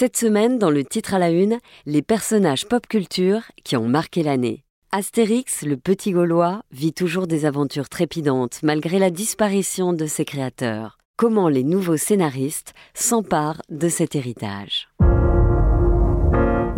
Cette semaine, dans le titre à la une, les personnages pop culture qui ont marqué l'année. Astérix, le petit Gaulois, vit toujours des aventures trépidantes malgré la disparition de ses créateurs. Comment les nouveaux scénaristes s'emparent de cet héritage?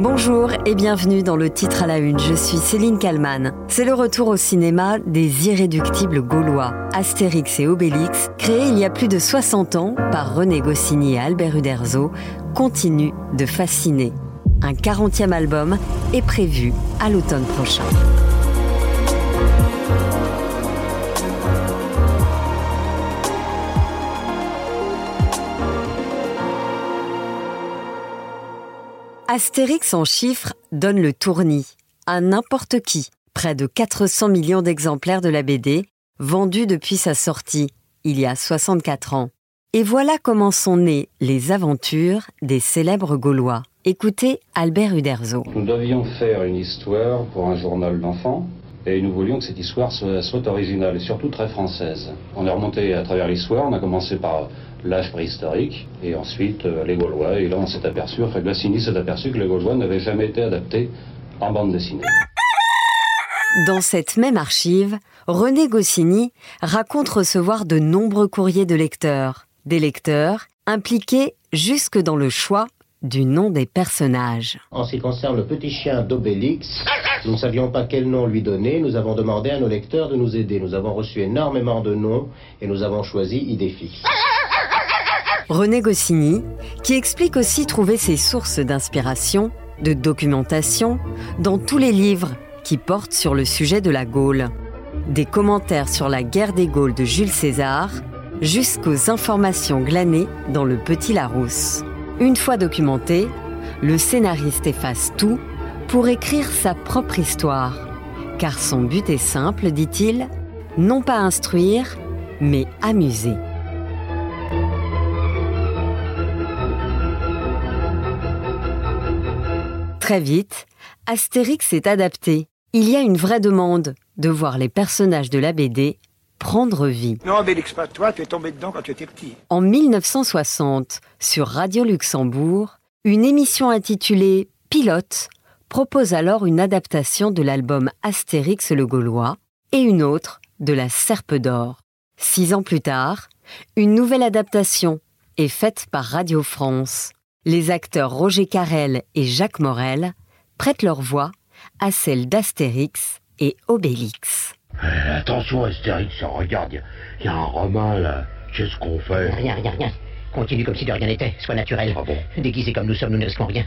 Bonjour et bienvenue dans le titre à la une. Je suis Céline Kalman. C'est le retour au cinéma des irréductibles gaulois, Astérix et Obélix, créés il y a plus de 60 ans par René Goscinny et Albert Uderzo, continue de fasciner. Un 40e album est prévu à l'automne prochain. Astérix en chiffres donne le tournis à n'importe qui. Près de 400 millions d'exemplaires de la BD, vendus depuis sa sortie, il y a 64 ans. Et voilà comment sont nées les aventures des célèbres Gaulois. Écoutez Albert Uderzo. Nous devions faire une histoire pour un journal d'enfants et nous voulions que cette histoire soit, soit, originale et surtout très française. On est remonté à travers l'histoire, on a commencé par l'âge préhistorique, et ensuite euh, les Gaulois. Et là, on s'est aperçu, enfin, Goscinny s'est aperçu que les Gaulois n'avaient jamais été adaptés en bande dessinée. Dans cette même archive, René Goscinny raconte recevoir de nombreux courriers de lecteurs, des lecteurs impliqués jusque dans le choix du nom des personnages. En ce qui concerne le petit chien d'Obélix, nous ne savions pas quel nom lui donner. Nous avons demandé à nos lecteurs de nous aider. Nous avons reçu énormément de noms et nous avons choisi Idéfix. René Goscinny, qui explique aussi trouver ses sources d'inspiration, de documentation, dans tous les livres qui portent sur le sujet de la Gaule. Des commentaires sur la guerre des Gaules de Jules César, jusqu'aux informations glanées dans le Petit Larousse. Une fois documenté, le scénariste efface tout pour écrire sa propre histoire, car son but est simple, dit-il, non pas instruire, mais amuser. Très vite, Astérix est adapté. Il y a une vraie demande de voir les personnages de la BD prendre vie. Non, Obélix, pas toi, tu es tombé dedans quand tu étais petit. En 1960, sur Radio Luxembourg, une émission intitulée Pilote propose alors une adaptation de l'album Astérix le Gaulois et une autre de La Serpe d'Or. Six ans plus tard, une nouvelle adaptation est faite par Radio France les acteurs Roger Carrel et Jacques Morel prêtent leur voix à celle d'Astérix et Obélix. Euh, attention Astérix, regarde, il y, a un romain là. Qu'est-ce qu'on fait? Rien, rien, rien. Continue comme si de rien n'était, sois naturel. Ah bon? Déguisé comme nous sommes, nous ne risquons rien.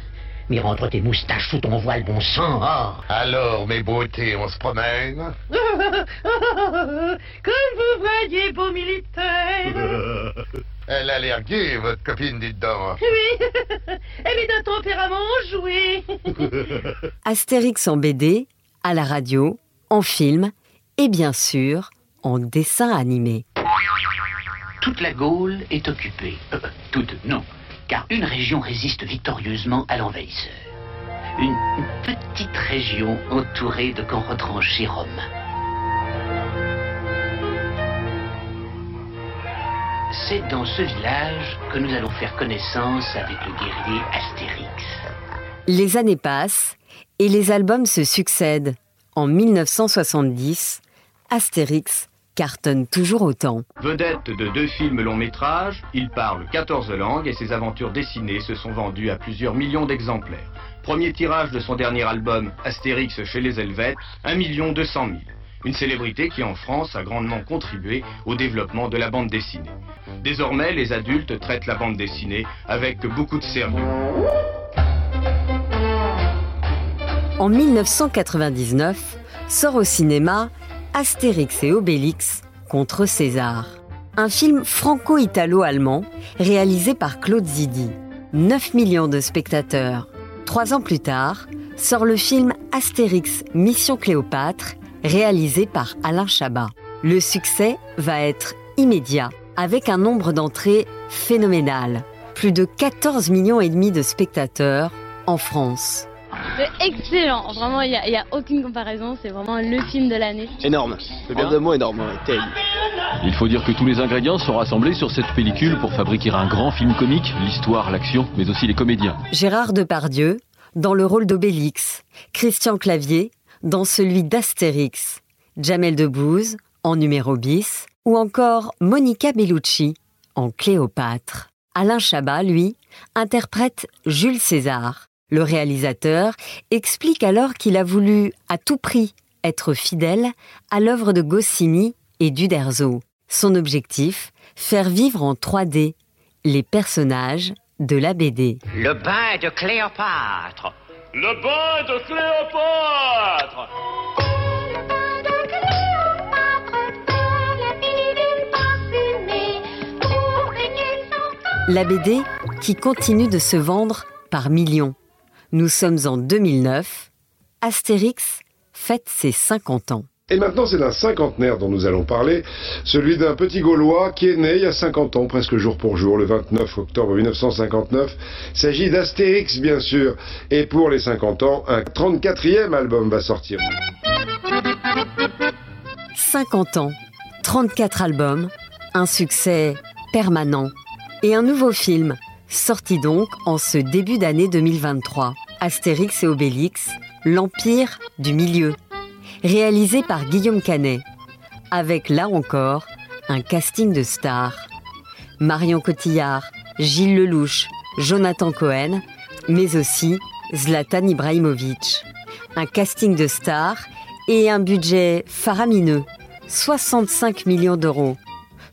Mais rentre tes moustaches sous ton voile, bon sang. Oh. Alors, mes beautés, on se promène? Comme vous voyez, beau militaire. Elle a l'air gaie, votre copine, dites donc. Oui, elle est d'un tempérament joué. Astérix en BD, à la radio, en film et bien sûr en dessin animé. Toute la Gaule est occupée. Euh, toute, non car une région résiste victorieusement à l'envahisseur. Une, petite région entourée de camps retranchés romains. C'est dans ce village que nous allons faire connaissance avec le guerrier Astérix. Les années passent et les albums se succèdent. En 1970, Astérix cartonne toujours autant. Vedette de deux films long métrages, il parle 14 langues et ses aventures dessinées se sont vendues à plusieurs millions d'exemplaires. Premier tirage de son dernier album, Astérix chez les Helvètes, 1 200 000. Une célébrité qui en France a grandement contribué au développement de la bande dessinée. Désormais, les adultes traitent la bande dessinée avec beaucoup de sérieux. En 1999, sort au cinéma Astérix et Obélix contre César. Un film franco-italo-allemand réalisé par Claude Zidi. 9 millions de spectateurs. Trois ans plus tard, sort le film Astérix Mission Cléopâtre, réalisé par Alain Chabat. Le succès va être immédiat, avec un nombre d'entrées phénoménal. Plus de 14 millions et demi de spectateurs en France. C'est excellent, vraiment il n'y a, aucune comparaison, c'est vraiment le film de l'année. Énorme, le bien de mot énorme. Il faut dire que tous les ingrédients sont rassemblés sur cette pellicule pour fabriquer un grand film comique, l'histoire, l'action, mais aussi les comédiens. Gérard Depardieu, dans le rôle d'Obélix, Christian Clavier, dans celui d'Astérix, Jamel Debbouze, en numéro bis, ou encore Monica Bellucci, en Cléopâtre. Alain Chabat, lui, interprète Jules César. Le réalisateur explique alors qu'il a voulu à tout prix être fidèle à l'œuvre de Goscinny et d'Uderzo. Son objectif, faire vivre en 3D les personnages de la BD. Le bain de Cléopâtre. Le bain de Cléopâtre. La BD qui continue de se vendre par millions. Nous sommes en 2009. Astérix fête ses 50 ans. Et maintenant, c'est d'un cinquantenaire dont nous allons parler, celui d'un petit Gaulois qui est né il y a 50 ans, presque jour pour jour, le 29 octobre 1959. Il s'agit d'Astérix, bien sûr. Et pour les 50 ans, un 34e album va sortir. 50 ans, 34 albums, un succès permanent et un nouveau film, sorti donc en ce début d'année 2023. Astérix et Obélix, l'Empire du Milieu, réalisé par Guillaume Canet, avec là encore un casting de stars. Marion Cotillard, Gilles Lelouch, Jonathan Cohen, mais aussi Zlatan Ibrahimovic. Un casting de stars et un budget faramineux, 65 millions d'euros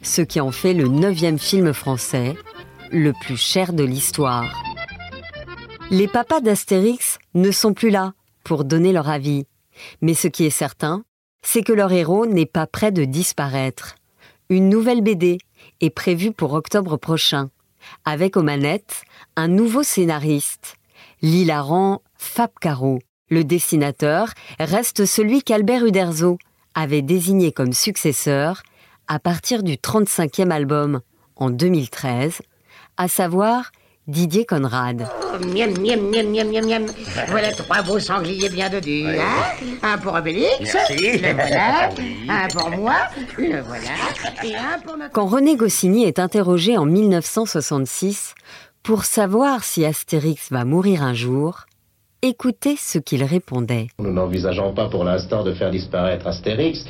ce qui en fait le neuvième film français, le plus cher de l'histoire. Les papas d'Astérix ne sont plus là pour donner leur avis, mais ce qui est certain, c'est que leur héros n'est pas prêt de disparaître. Une nouvelle BD est prévue pour octobre prochain, avec aux manettes un nouveau scénariste, l'hilarant Fab Caro. Le dessinateur reste celui qu'Albert Uderzo avait désigné comme successeur à partir du 35e album en 2013, à savoir Didier Conrad. Oh, miam, miam, miam, miam, miam, miam. Voilà trois beaux sangliers bien dodus. Hein un pour Obélix, le voilà. Un pour moi, le voilà. Et un pour notre... Quand René Goscinny est interrogé en 1966 pour savoir si Astérix va mourir un jour, Écoutez ce qu'il répondait. Nous n'envisageons pas pour l'instant de faire disparaître Astérix.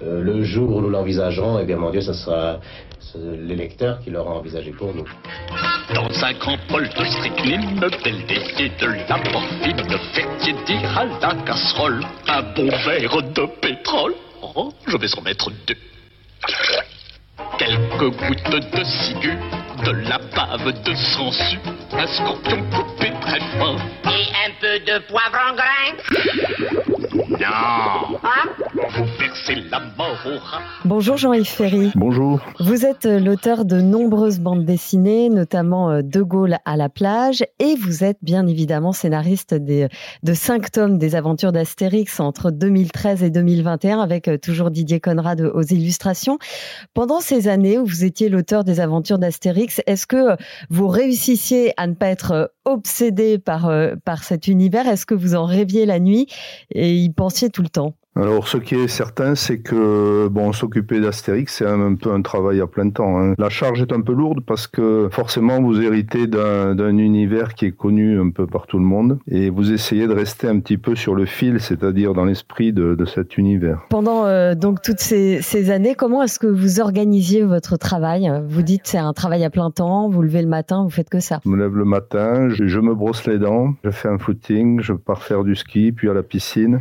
Euh, le jour où nous l'envisagerons, eh bien mon Dieu, ce sera les lecteurs qui l'auront envisagé pour nous. Dans un grand bol de strychnine, belle défier de la morphine, fait tiédir à la casserole un bon verre de pétrole. Oh, je vais en mettre deux. Quelques gouttes de ciguë, de la bave de sangsue, un scorpion coupé très fin. Et un peu de poivre en grain Non Hein Vous versez la mort au rat. Bonjour Jean-Yves Ferry. Bonjour. Vous êtes euh, l'auteur de nombreuses bandes dessinées, notamment euh, De Gaulle à la plage, et vous êtes bien évidemment scénariste des, de cinq tomes des aventures d'Astérix entre 2013 et 2021, avec euh, toujours Didier Conrad aux illustrations. Pendant ces années où vous étiez l'auteur des aventures d'Astérix, est-ce que vous réussissiez à ne pas être obsédé par, par cet univers? Est-ce que vous en rêviez la nuit? Et y pensiez tout le temps alors, ce qui est certain, c'est que bon, s'occuper d'Astérix, c'est un, peu un travail à plein temps. Hein. La charge est un peu lourde parce que forcément, vous héritez d'un univers qui est connu un peu par tout le monde et vous essayez de rester un petit peu sur le fil, c'est-à-dire dans l'esprit de, de, cet univers. Pendant euh, donc toutes ces, ces années, comment est-ce que vous organisiez votre travail? Vous dites c'est un travail à plein temps, vous levez le matin, vous faites que ça Je me lève le matin, je, je me brosse les dents, je fais un footing, je pars faire du ski, puis à la piscine.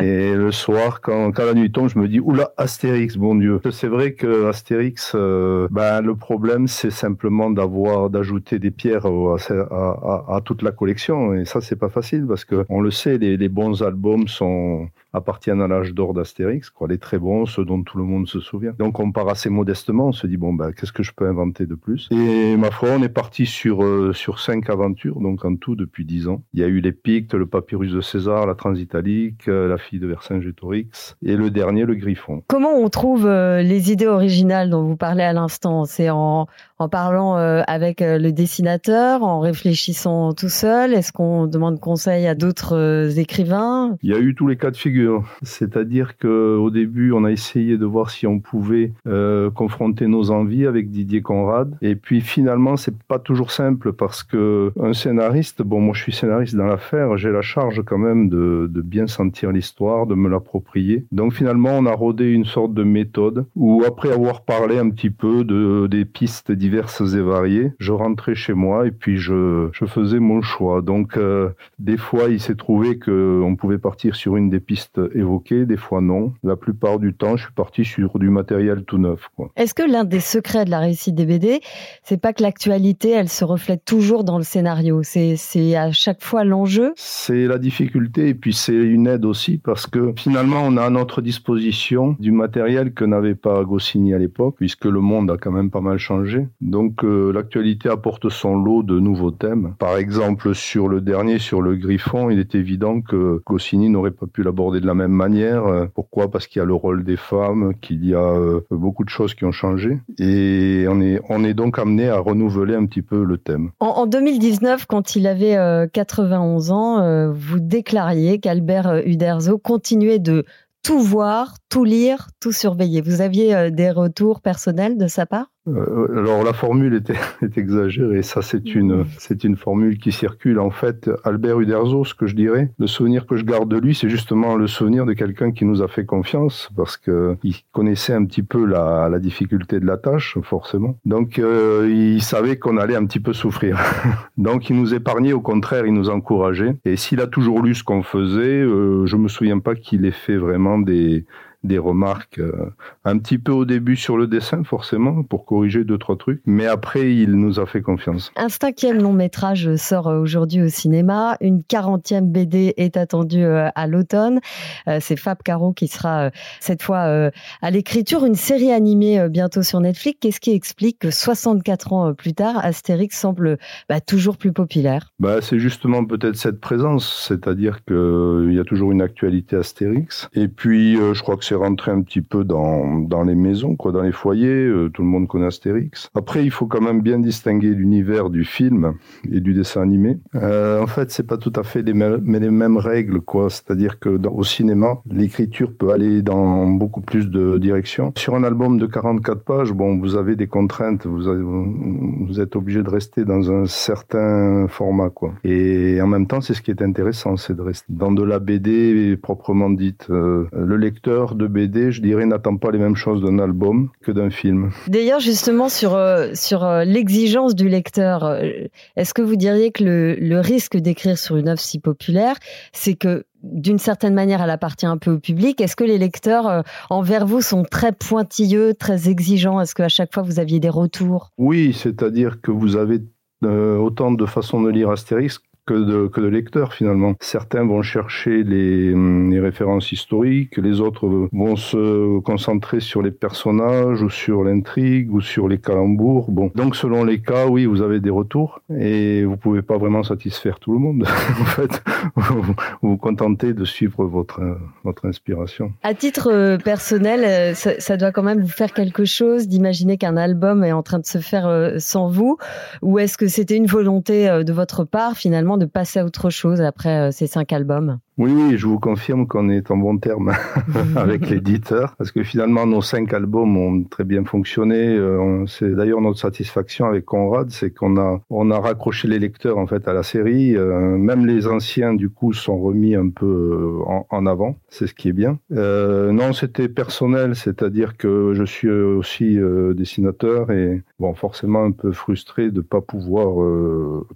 et et le soir, quand, la nuit tombe, je me dis oula Astérix, bon Dieu. C'est vrai que Astérix, euh, ben le problème c'est simplement d'avoir d'ajouter des pierres à, toute la collection et ça c'est pas facile parce que on le sait, les bons albums sont appartiennent à l'âge d'or d'Astérix, quoi, les très bons, ceux dont tout le monde se souvient. Donc on part assez modestement, on se dit bon bah qu'est-ce que je peux inventer de plus? Et ma foi, on est parti sur euh, sur cinq aventures, donc en tout depuis dix ans. Il y a eu les Pictes, le Papyrus de César, la Transitalique, euh, la fille de Vercingétorix et le dernier, le Griffon. Comment on trouve euh, les idées originales dont vous parlez à l'instant? C'est en en parlant avec le dessinateur, en réfléchissant tout seul? Est-ce qu'on demande conseil à d'autres écrivains? Il y a eu tous les cas de figure, c'est-à-dire que au début, on a essayé de voir si on pouvait confronter nos envies avec Didier Conrad, et puis finalement, c'est pas toujours simple parce que un scénariste, bon, moi je suis scénariste dans l'affaire, j'ai la charge quand même de, bien sentir l'histoire, de me l'approprier. Donc finalement, on a rodé une sorte de méthode où après avoir parlé un petit peu de des pistes diverses et variées, je rentrais chez moi et puis je, je faisais mon choix. Donc euh, des fois, il s'est trouvé que on pouvait partir sur une des pistes évoquées, des fois non. La plupart du temps, je suis parti sur du matériel tout neuf. Est-ce que l'un des secrets de la réussite des BD, c'est pas que l'actualité, elle se reflète toujours dans le scénario? C'est à chaque fois l'enjeu? C'est la difficulté et puis c'est une aide aussi parce que finalement, on a à notre disposition du matériel que n'avait pas Goscinny à l'époque puisque le monde a quand même pas mal changé. Donc euh, l'actualité apporte son lot de nouveaux thèmes. Par exemple, sur le dernier, sur le Griffon, il est évident que Goscinny n'aurait pas pu l'aborder de la même manière. Pourquoi? Parce qu'il y a le rôle des femmes, qu'il y a euh, beaucoup de choses qui ont changé. Et on est, on est donc amené à renouveler un petit peu le thème. En, 2019, quand il avait 91 euh, ans, euh, vous déclariez qu'Albert euh, Uderzo continuait de tout voir, tout lire, tout surveiller. Vous aviez des retours personnels de sa part? Euh, alors la formule était, est exagérée, ça c'est une c'est une formule qui circule. En fait, Albert Uderzo, ce que je dirais, le souvenir que je garde de lui, c'est justement le souvenir de quelqu'un qui nous a fait confiance parce que il connaissait un petit peu la, la difficulté de la tâche, forcément. Donc euh, il savait qu'on allait un petit peu souffrir. Donc il nous épargnait, au contraire, il nous encourageait. Et s'il a toujours lu ce qu'on faisait, euh, je me souviens pas qu'il ait fait vraiment des des remarques euh, un petit peu au début sur le dessin, forcément, pour corriger deux, trois trucs. Mais après, il nous a fait confiance. Un cinquième long métrage sort euh, aujourd'hui au cinéma. Une quarantième BD est attendue euh, à l'automne. C'est Fab Caro qui sera cette fois à l'écriture. Une série animée bientôt sur Netflix. Qu'est-ce qui explique que 64 ans plus tard, Astérix semble bah, toujours plus populaire? Bah, C'est justement peut-être cette présence, c'est-à-dire qu'il y a toujours une actualité Astérix. Et puis, je crois que rentrer un petit peu dans, dans les maisons, quoi, dans les foyers. Euh, tout le monde connaît Astérix. Après, il faut quand même bien distinguer l'univers du film et du dessin animé. Euh, en fait, c'est pas tout à fait les, mais les mêmes règles, quoi. C'est-à-dire que au cinéma, l'écriture peut aller dans beaucoup plus de directions. Sur un album de 44 pages, bon, vous avez des contraintes. Vous êtes obligé de rester dans un certain format, quoi. Et en même temps, c'est ce qui est intéressant, c'est de rester dans de la BD proprement dite. Euh, le lecteur de BD, je dirais, n'attend pas les mêmes choses d'un album que d'un film. D'ailleurs, justement, sur, euh, sur euh, l'exigence du lecteur, euh, est-ce que vous diriez que le, le risque d'écrire sur une œuvre si populaire, c'est que d'une certaine manière, elle appartient un peu au public? Est-ce que les lecteurs envers vous sont très pointilleux, très exigeants? Est-ce qu'à chaque fois vous aviez des retours? Oui, c'est-à-dire que vous avez autant de façons de lire Astérix que de, lecteurs finalement. Certains vont chercher les, hum, les, références historiques, les autres vont se concentrer sur les personnages ou sur l'intrigue ou sur les calembours. Bon, donc selon les cas, oui, vous avez des retours et vous pouvez pas vraiment satisfaire tout le monde. en fait, vous vous contentez de suivre votre votre inspiration. À titre euh, personnel, euh, ça, ça doit quand même vous faire quelque chose d'imaginer qu'un album est en train de se faire euh, sans vous, ou est-ce que c'était une volonté de votre part finalement de passer à autre chose après euh, ces cinq albums oui, oui, je vous confirme qu'on est en bon terme avec l'éditeur, parce que finalement nos cinq albums ont très bien fonctionné. Euh, c'est d'ailleurs notre satisfaction avec Conrad, c'est qu'on a on a raccroché les lecteurs en fait à la série. Euh, même les anciens du coup sont remis un peu en, avant. C'est ce qui est bien. Euh, non, c'était personnel, c'est-à-dire que je suis aussi dessinateur et bon forcément un peu frustré de pas pouvoir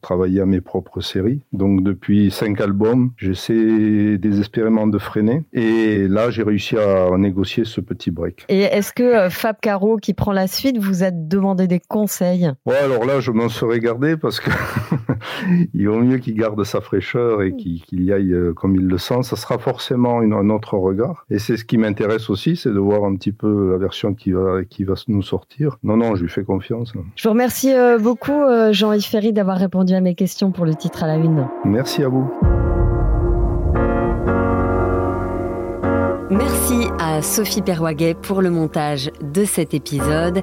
travailler à mes propres séries. Donc depuis cinq albums, j'essaie des, expériments de freiné. Et là, j'ai réussi à négocier ce petit break. Et est-ce que euh, Fab Caro, qui prend la suite, vous a demandé des conseils? Ouais, alors là, je m'en serais gardé parce que il vaut mieux qu'il garde sa fraîcheur et qu'il y aille euh, comme il le sent. Ça sera forcément un autre regard. Et c'est ce qui m'intéresse aussi, c'est de voir un petit peu la version qui va, qui va nous sortir. Non, non, je lui fais confiance. Je vous remercie euh, beaucoup, Jean-Yves Ferry, d'avoir répondu à mes questions pour le titre à la une. Merci à vous. Merci à Sophie Perwaguet pour le montage de cet épisode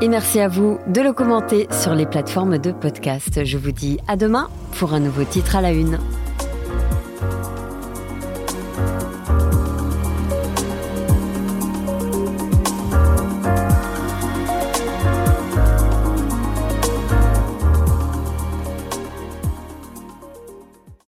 et merci à vous de le commenter sur les plateformes de podcast. Je vous dis à demain pour un nouveau titre à la une.